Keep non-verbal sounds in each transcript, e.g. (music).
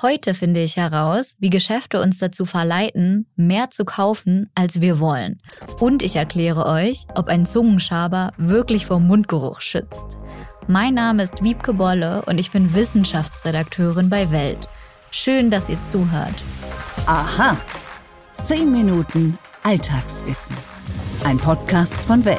Heute finde ich heraus, wie Geschäfte uns dazu verleiten, mehr zu kaufen, als wir wollen. Und ich erkläre euch, ob ein Zungenschaber wirklich vor Mundgeruch schützt. Mein Name ist Wiebke Bolle und ich bin Wissenschaftsredakteurin bei Welt. Schön, dass ihr zuhört. Aha. 10 Minuten Alltagswissen. Ein Podcast von Welt.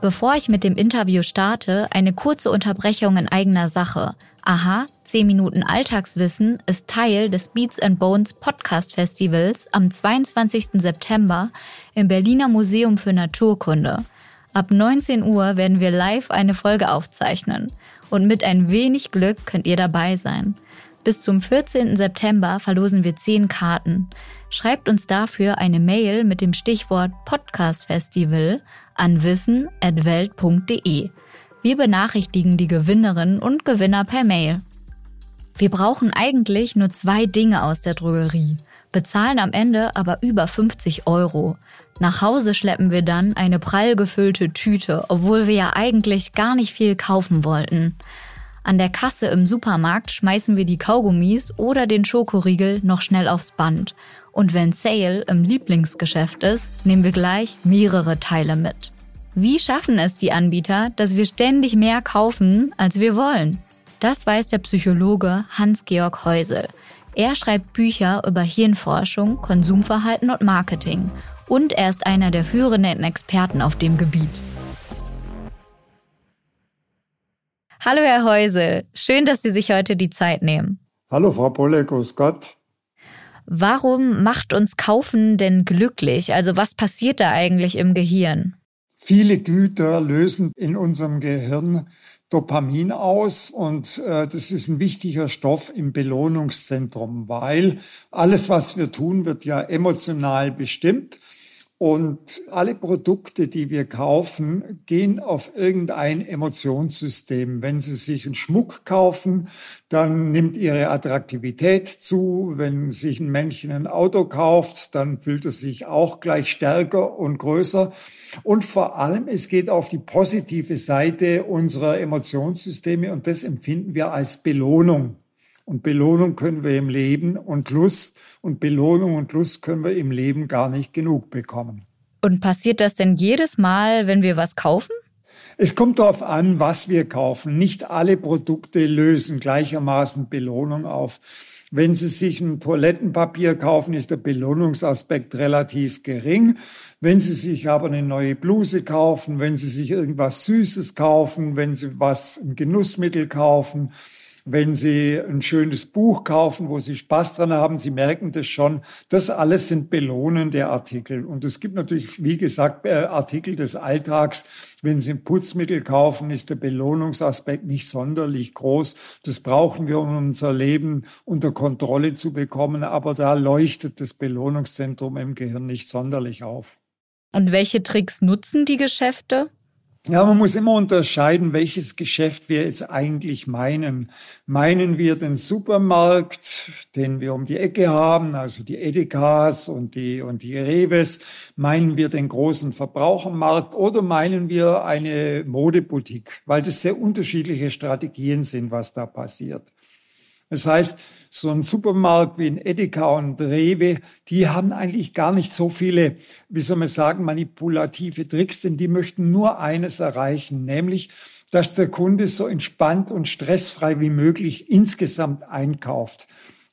Bevor ich mit dem Interview starte, eine kurze Unterbrechung in eigener Sache. Aha, 10 Minuten Alltagswissen ist Teil des Beats and Bones Podcast Festivals am 22. September im Berliner Museum für Naturkunde. Ab 19 Uhr werden wir live eine Folge aufzeichnen und mit ein wenig Glück könnt ihr dabei sein. Bis zum 14. September verlosen wir 10 Karten. Schreibt uns dafür eine Mail mit dem Stichwort Podcast Festival an wissen.welt.de. Wir benachrichtigen die Gewinnerinnen und Gewinner per Mail. Wir brauchen eigentlich nur zwei Dinge aus der Drogerie, bezahlen am Ende aber über 50 Euro. Nach Hause schleppen wir dann eine prall gefüllte Tüte, obwohl wir ja eigentlich gar nicht viel kaufen wollten. An der Kasse im Supermarkt schmeißen wir die Kaugummis oder den Schokoriegel noch schnell aufs Band. Und wenn Sale im Lieblingsgeschäft ist, nehmen wir gleich mehrere Teile mit. Wie schaffen es die Anbieter, dass wir ständig mehr kaufen, als wir wollen? Das weiß der Psychologe Hans-Georg Heusel. Er schreibt Bücher über Hirnforschung, Konsumverhalten und Marketing. Und er ist einer der führenden Experten auf dem Gebiet. Hallo, Herr Heusel. Schön, dass Sie sich heute die Zeit nehmen. Hallo, Frau Bolle, grüß Gott. Warum macht uns Kaufen denn glücklich? Also was passiert da eigentlich im Gehirn? Viele Güter lösen in unserem Gehirn Dopamin aus und äh, das ist ein wichtiger Stoff im Belohnungszentrum, weil alles, was wir tun, wird ja emotional bestimmt. Und alle Produkte, die wir kaufen, gehen auf irgendein Emotionssystem. Wenn Sie sich einen Schmuck kaufen, dann nimmt Ihre Attraktivität zu. Wenn sich ein Männchen ein Auto kauft, dann fühlt es sich auch gleich stärker und größer. Und vor allem, es geht auf die positive Seite unserer Emotionssysteme und das empfinden wir als Belohnung. Und Belohnung können wir im Leben und Lust und Belohnung und Lust können wir im Leben gar nicht genug bekommen. Und passiert das denn jedes Mal, wenn wir was kaufen? Es kommt darauf an, was wir kaufen. Nicht alle Produkte lösen gleichermaßen Belohnung auf. Wenn Sie sich ein Toilettenpapier kaufen, ist der Belohnungsaspekt relativ gering. Wenn Sie sich aber eine neue Bluse kaufen, wenn Sie sich irgendwas Süßes kaufen, wenn Sie was, ein Genussmittel kaufen, wenn Sie ein schönes Buch kaufen, wo Sie Spaß dran haben, Sie merken das schon. Das alles sind belohnende Artikel. Und es gibt natürlich, wie gesagt, äh, Artikel des Alltags. Wenn Sie ein Putzmittel kaufen, ist der Belohnungsaspekt nicht sonderlich groß. Das brauchen wir, um unser Leben unter Kontrolle zu bekommen. Aber da leuchtet das Belohnungszentrum im Gehirn nicht sonderlich auf. Und welche Tricks nutzen die Geschäfte? Ja, man muss immer unterscheiden, welches Geschäft wir jetzt eigentlich meinen. Meinen wir den Supermarkt, den wir um die Ecke haben, also die Edekas und die, und die Reves? Meinen wir den großen Verbrauchermarkt oder meinen wir eine Modeboutique? Weil das sehr unterschiedliche Strategien sind, was da passiert. Das heißt, so ein Supermarkt wie ein Edeka und Rewe, die haben eigentlich gar nicht so viele, wie soll man sagen, manipulative Tricks, denn die möchten nur eines erreichen, nämlich, dass der Kunde so entspannt und stressfrei wie möglich insgesamt einkauft.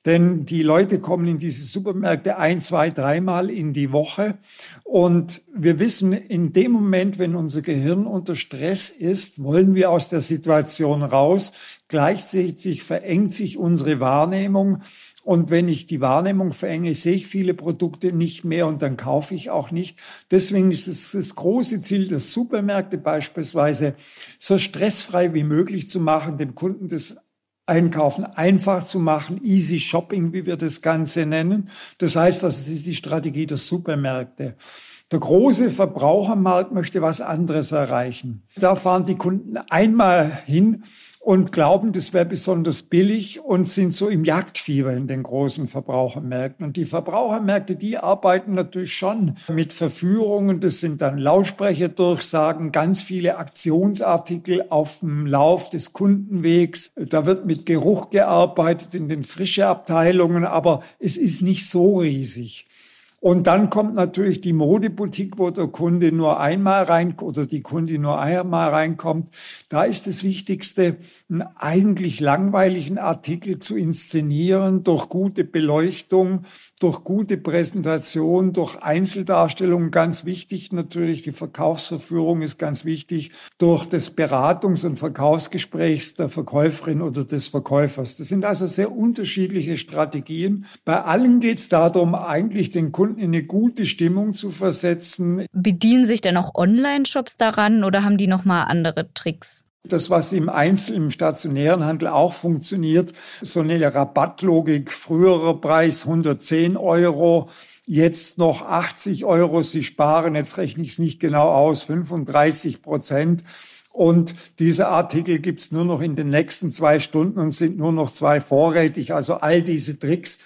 Denn die Leute kommen in diese Supermärkte ein, zwei, dreimal in die Woche. Und wir wissen, in dem Moment, wenn unser Gehirn unter Stress ist, wollen wir aus der Situation raus. Gleichzeitig verengt sich unsere Wahrnehmung. Und wenn ich die Wahrnehmung verenge, sehe ich viele Produkte nicht mehr und dann kaufe ich auch nicht. Deswegen ist es das große Ziel der Supermärkte beispielsweise, so stressfrei wie möglich zu machen, dem Kunden das Einkaufen einfach zu machen, easy shopping, wie wir das Ganze nennen. Das heißt, das ist die Strategie der Supermärkte. Der große Verbrauchermarkt möchte was anderes erreichen. Da fahren die Kunden einmal hin und glauben, das wäre besonders billig und sind so im Jagdfieber in den großen Verbrauchermärkten. Und die Verbrauchermärkte, die arbeiten natürlich schon mit Verführungen. Das sind dann Lautsprecherdurchsagen, ganz viele Aktionsartikel auf dem Lauf des Kundenwegs. Da wird mit Geruch gearbeitet in den frische Abteilungen, aber es ist nicht so riesig. Und dann kommt natürlich die Modeboutique, wo der Kunde nur einmal rein oder die Kundin nur einmal reinkommt. Da ist das Wichtigste, einen eigentlich langweiligen Artikel zu inszenieren durch gute Beleuchtung, durch gute Präsentation, durch Einzeldarstellung. Ganz wichtig natürlich, die Verkaufsverführung ist ganz wichtig, durch das Beratungs- und Verkaufsgesprächs der Verkäuferin oder des Verkäufers. Das sind also sehr unterschiedliche Strategien. Bei allen geht es darum, eigentlich den Kunden Kunden in eine gute Stimmung zu versetzen. Bedienen sich denn auch Online-Shops daran oder haben die nochmal andere Tricks? Das, was im Einzel-, im stationären Handel auch funktioniert, so eine Rabattlogik, früherer Preis 110 Euro, jetzt noch 80 Euro, Sie sparen, jetzt rechne ich es nicht genau aus, 35 Prozent. Und diese Artikel gibt's nur noch in den nächsten zwei Stunden und sind nur noch zwei vorrätig. Also all diese Tricks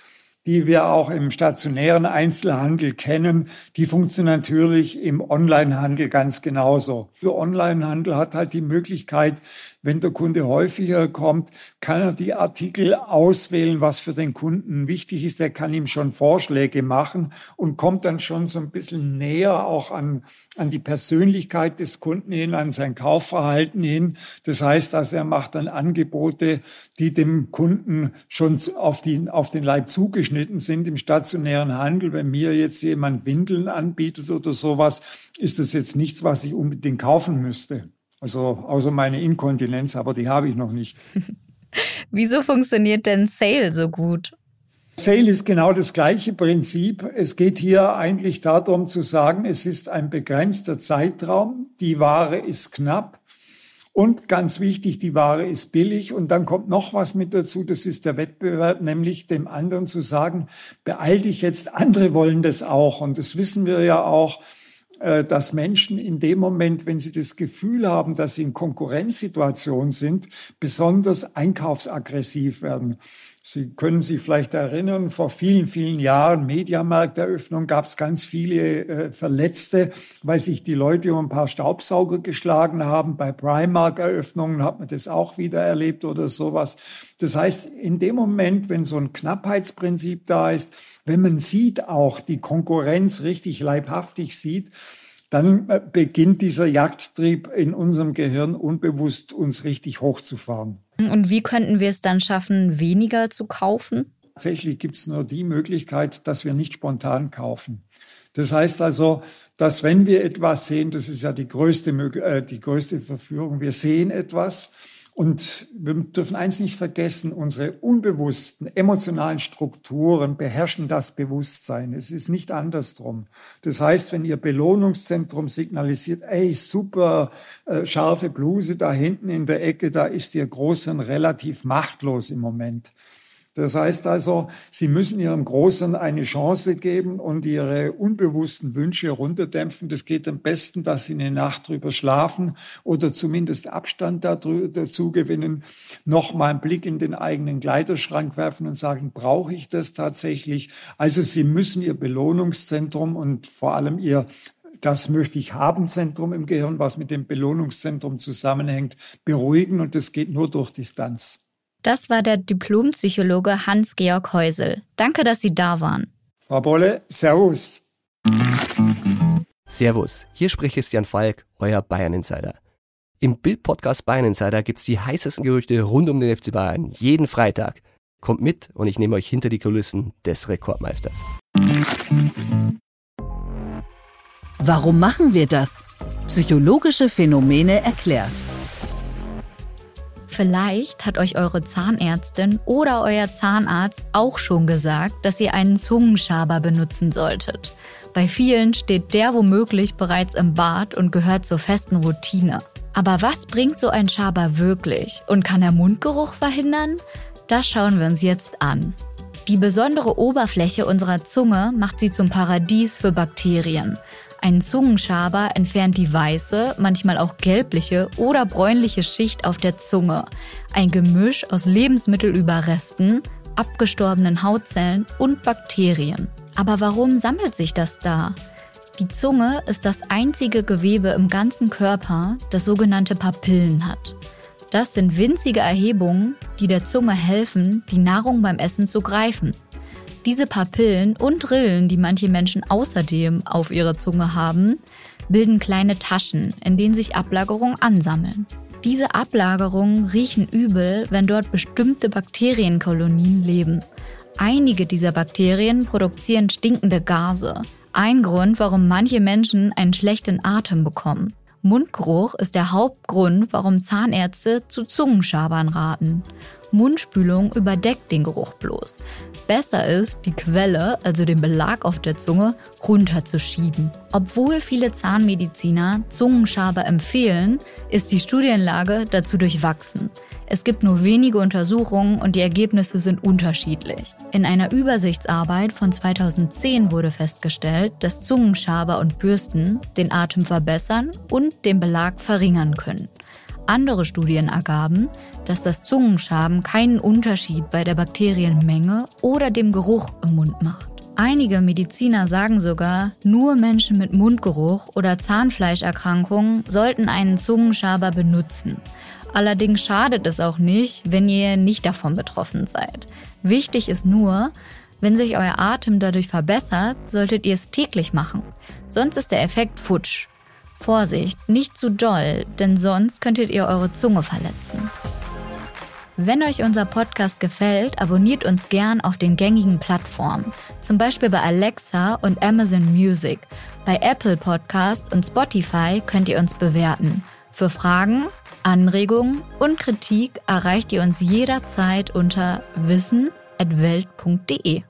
die wir auch im stationären Einzelhandel kennen, die funktionieren natürlich im Onlinehandel ganz genauso. Der Onlinehandel hat halt die Möglichkeit, wenn der Kunde häufiger kommt, kann er die Artikel auswählen, was für den Kunden wichtig ist. Er kann ihm schon Vorschläge machen und kommt dann schon so ein bisschen näher auch an, an die Persönlichkeit des Kunden hin, an sein Kaufverhalten hin. Das heißt also, er macht dann Angebote, die dem Kunden schon auf, die, auf den Leib zugeschnitten sind im stationären Handel. Wenn mir jetzt jemand Windeln anbietet oder sowas, ist das jetzt nichts, was ich unbedingt kaufen müsste. Also außer meine Inkontinenz, aber die habe ich noch nicht. (laughs) Wieso funktioniert denn Sale so gut? Sale ist genau das gleiche Prinzip. Es geht hier eigentlich darum zu sagen, es ist ein begrenzter Zeitraum, die Ware ist knapp und ganz wichtig, die Ware ist billig. Und dann kommt noch was mit dazu, das ist der Wettbewerb, nämlich dem anderen zu sagen, beeil dich jetzt, andere wollen das auch. Und das wissen wir ja auch äh, dass Menschen in dem Moment, wenn sie das Gefühl haben, dass sie in Konkurrenzsituation sind, besonders einkaufsaggressiv werden. Sie können sich vielleicht erinnern, vor vielen, vielen Jahren, Mediamarkteröffnung, gab es ganz viele äh, Verletzte, weil sich die Leute um ein paar Staubsauger geschlagen haben. Bei Primark-Eröffnungen hat man das auch wieder erlebt oder sowas. Das heißt, in dem Moment, wenn so ein Knappheitsprinzip da ist, wenn man sieht auch, die Konkurrenz richtig leibhaftig sieht, dann äh, beginnt dieser Jagdtrieb in unserem Gehirn unbewusst uns richtig hochzufahren. Und wie könnten wir es dann schaffen, weniger zu kaufen? Tatsächlich gibt es nur die Möglichkeit, dass wir nicht spontan kaufen. Das heißt also, dass wenn wir etwas sehen, das ist ja die größte, äh, die größte Verführung, wir sehen etwas und wir dürfen eins nicht vergessen, unsere unbewussten emotionalen Strukturen beherrschen das Bewusstsein. Es ist nicht andersrum. Das heißt, wenn Ihr Belohnungszentrum signalisiert, ey, super äh, scharfe Bluse da hinten in der Ecke, da ist Ihr Großhirn relativ machtlos im Moment. Das heißt also, Sie müssen Ihrem Großen eine Chance geben und Ihre unbewussten Wünsche runterdämpfen. Das geht am besten, dass Sie eine Nacht drüber schlafen oder zumindest Abstand dazu gewinnen, nochmal einen Blick in den eigenen Kleiderschrank werfen und sagen, brauche ich das tatsächlich? Also Sie müssen Ihr Belohnungszentrum und vor allem Ihr das möchte ich haben Zentrum im Gehirn, was mit dem Belohnungszentrum zusammenhängt, beruhigen und das geht nur durch Distanz. Das war der Diplompsychologe Hans-Georg Häusel. Danke, dass Sie da waren. Frau Bolle, Servus. Servus, hier spricht Christian Falk, euer Bayern Insider. Im Bild-Podcast Bayern Insider gibt's die heißesten Gerüchte rund um den FC Bayern jeden Freitag. Kommt mit und ich nehme euch hinter die Kulissen des Rekordmeisters. Warum machen wir das? Psychologische Phänomene erklärt. Vielleicht hat euch eure Zahnärztin oder euer Zahnarzt auch schon gesagt, dass ihr einen Zungenschaber benutzen solltet. Bei vielen steht der womöglich bereits im Bad und gehört zur festen Routine. Aber was bringt so ein Schaber wirklich? Und kann er Mundgeruch verhindern? Das schauen wir uns jetzt an. Die besondere Oberfläche unserer Zunge macht sie zum Paradies für Bakterien. Ein Zungenschaber entfernt die weiße, manchmal auch gelbliche oder bräunliche Schicht auf der Zunge. Ein Gemisch aus Lebensmittelüberresten, abgestorbenen Hautzellen und Bakterien. Aber warum sammelt sich das da? Die Zunge ist das einzige Gewebe im ganzen Körper, das sogenannte Papillen hat. Das sind winzige Erhebungen, die der Zunge helfen, die Nahrung beim Essen zu greifen. Diese Papillen und Rillen, die manche Menschen außerdem auf ihrer Zunge haben, bilden kleine Taschen, in denen sich Ablagerungen ansammeln. Diese Ablagerungen riechen übel, wenn dort bestimmte Bakterienkolonien leben. Einige dieser Bakterien produzieren stinkende Gase. Ein Grund, warum manche Menschen einen schlechten Atem bekommen. Mundgeruch ist der Hauptgrund, warum Zahnärzte zu Zungenschabern raten. Mundspülung überdeckt den Geruch bloß. Besser ist, die Quelle, also den Belag auf der Zunge, runterzuschieben. Obwohl viele Zahnmediziner Zungenschaber empfehlen, ist die Studienlage dazu durchwachsen. Es gibt nur wenige Untersuchungen und die Ergebnisse sind unterschiedlich. In einer Übersichtsarbeit von 2010 wurde festgestellt, dass Zungenschaber und Bürsten den Atem verbessern und den Belag verringern können. Andere Studien ergaben, dass das Zungenschaben keinen Unterschied bei der Bakterienmenge oder dem Geruch im Mund macht. Einige Mediziner sagen sogar, nur Menschen mit Mundgeruch oder Zahnfleischerkrankungen sollten einen Zungenschaber benutzen. Allerdings schadet es auch nicht, wenn ihr nicht davon betroffen seid. Wichtig ist nur, wenn sich euer Atem dadurch verbessert, solltet ihr es täglich machen. Sonst ist der Effekt futsch. Vorsicht, nicht zu doll, denn sonst könntet ihr eure Zunge verletzen. Wenn euch unser Podcast gefällt, abonniert uns gern auf den gängigen Plattformen, zum Beispiel bei Alexa und Amazon Music. Bei Apple Podcast und Spotify könnt ihr uns bewerten. Für Fragen, Anregungen und Kritik erreicht ihr uns jederzeit unter wissen.welt.de.